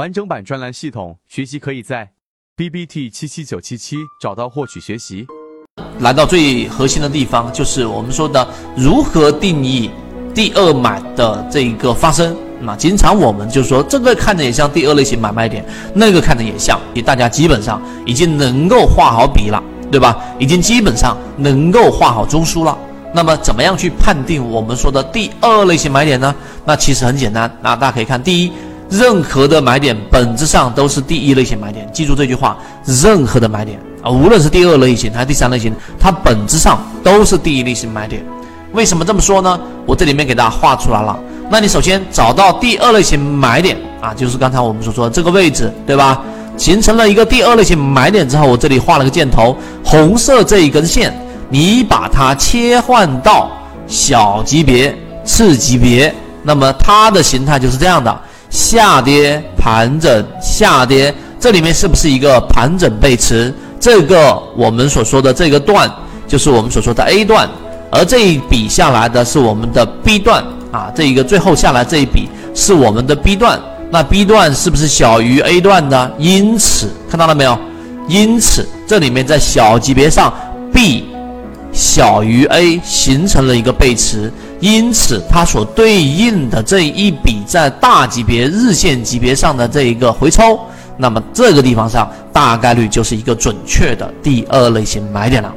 完整版专栏系统学习可以在 B B T 七七九七七找到获取学习。来到最核心的地方，就是我们说的如何定义第二买的这一个发生。那经常我们就说这个看着也像第二类型买卖点，那个看着也像，也大家基本上已经能够画好笔了，对吧？已经基本上能够画好中枢了。那么怎么样去判定我们说的第二类型买点呢？那其实很简单，那大家可以看，第一，任何的买点本质上都是第一类型买点，记住这句话，任何的买点啊，无论是第二类型还是第三类型，它本质上都是第一类型买点。为什么这么说呢？我这里面给大家画出来了。那你首先找到第二类型买点啊，就是刚才我们所说的这个位置，对吧？形成了一个第二类型买点之后，我这里画了个箭头，红色这一根线，你把它切换到小级别、次级别，那么它的形态就是这样的：下跌、盘整、下跌。这里面是不是一个盘整背驰？这个我们所说的这个段，就是我们所说的 A 段，而这一笔下来的是我们的 B 段。啊，这一个最后下来这一笔是我们的 B 段，那 B 段是不是小于 A 段的？因此看到了没有？因此这里面在小级别上，B 小于 A 形成了一个背驰，因此它所对应的这一笔在大级别日线级别上的这一个回抽，那么这个地方上大概率就是一个准确的第二类型买点了。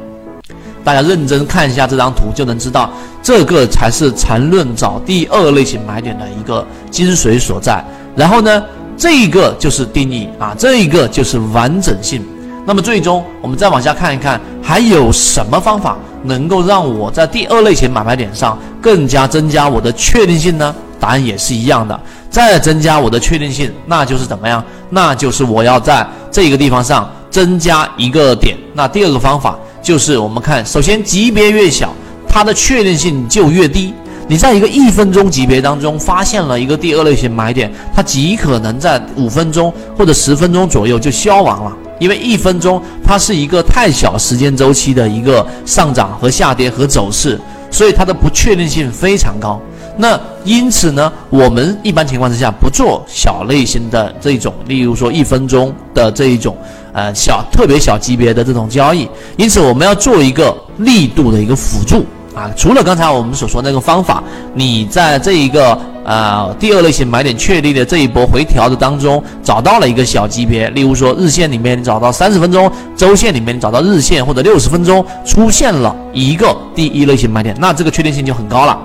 大家认真看一下这张图，就能知道这个才是缠论找第二类型买点的一个精髓所在。然后呢，这一个就是定义啊，这一个就是完整性。那么最终我们再往下看一看，还有什么方法能够让我在第二类型买卖点上更加增加我的确定性呢？答案也是一样的，再增加我的确定性，那就是怎么样？那就是我要在这个地方上增加一个点。那第二个方法。就是我们看，首先级别越小，它的确定性就越低。你在一个一分钟级别当中发现了一个第二类型买点，它极可能在五分钟或者十分钟左右就消亡了，因为一分钟它是一个太小时间周期的一个上涨和下跌和走势，所以它的不确定性非常高。那因此呢，我们一般情况之下不做小类型的这种，例如说一分钟的这一种。呃，小特别小级别的这种交易，因此我们要做一个力度的一个辅助啊。除了刚才我们所说那个方法，你在这一个呃第二类型买点确立的这一波回调的当中，找到了一个小级别，例如说日线里面找到三十分钟，周线里面找到日线或者六十分钟出现了一个第一类型买点，那这个确定性就很高了，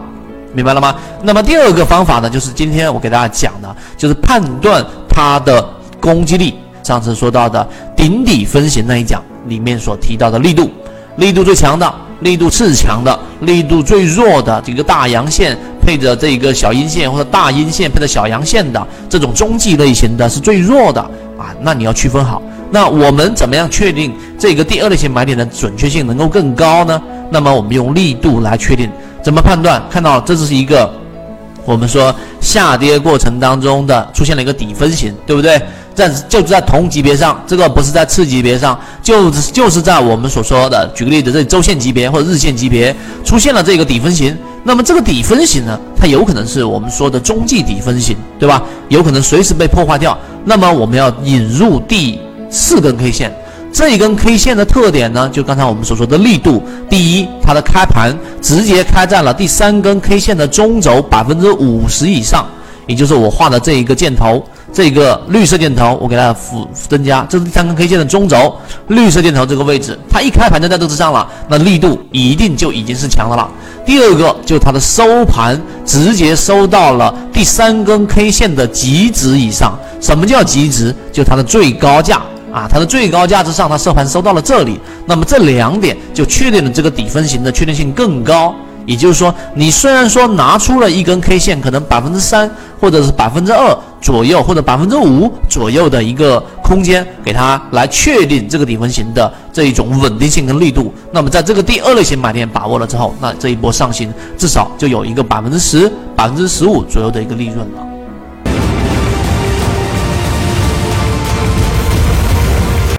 明白了吗？那么第二个方法呢，就是今天我给大家讲的，就是判断它的攻击力。上次说到的顶底分型那一讲里面所提到的力度，力度最强的，力度次强的，力度最弱的这个大阳线配着这个小阴线或者大阴线配着小阳线的这种中继类型的是最弱的啊，那你要区分好。那我们怎么样确定这个第二类型买点的准确性能够更高呢？那么我们用力度来确定，怎么判断？看到这是一个我们说下跌过程当中的出现了一个底分型，对不对？在就是在同级别上，这个不是在次级别上，就是就是在我们所说的，举个例子，这周线级别或者日线级别出现了这个底分型，那么这个底分型呢，它有可能是我们说的中继底分型，对吧？有可能随时被破坏掉。那么我们要引入第四根 K 线，这一根 K 线的特点呢，就刚才我们所说的力度，第一，它的开盘直接开在了第三根 K 线的中轴百分之五十以上，也就是我画的这一个箭头。这个绿色箭头，我给大家辅增加，这是第三根 K 线的中轴，绿色箭头这个位置，它一开盘就在这之上了，那力度一定就已经是强的了。第二个就是它的收盘直接收到了第三根 K 线的极值以上。什么叫极值？就它的最高价啊，它的最高价之上，它收盘收到了这里，那么这两点就确定了这个底分型的确定性更高。也就是说，你虽然说拿出了一根 K 线，可能百分之三或者是百分之二左右，或者百分之五左右的一个空间，给它来确定这个底分型的这一种稳定性跟力度。那么在这个第二类型买点把握了之后，那这一波上行至少就有一个百分之十、百分之十五左右的一个利润了。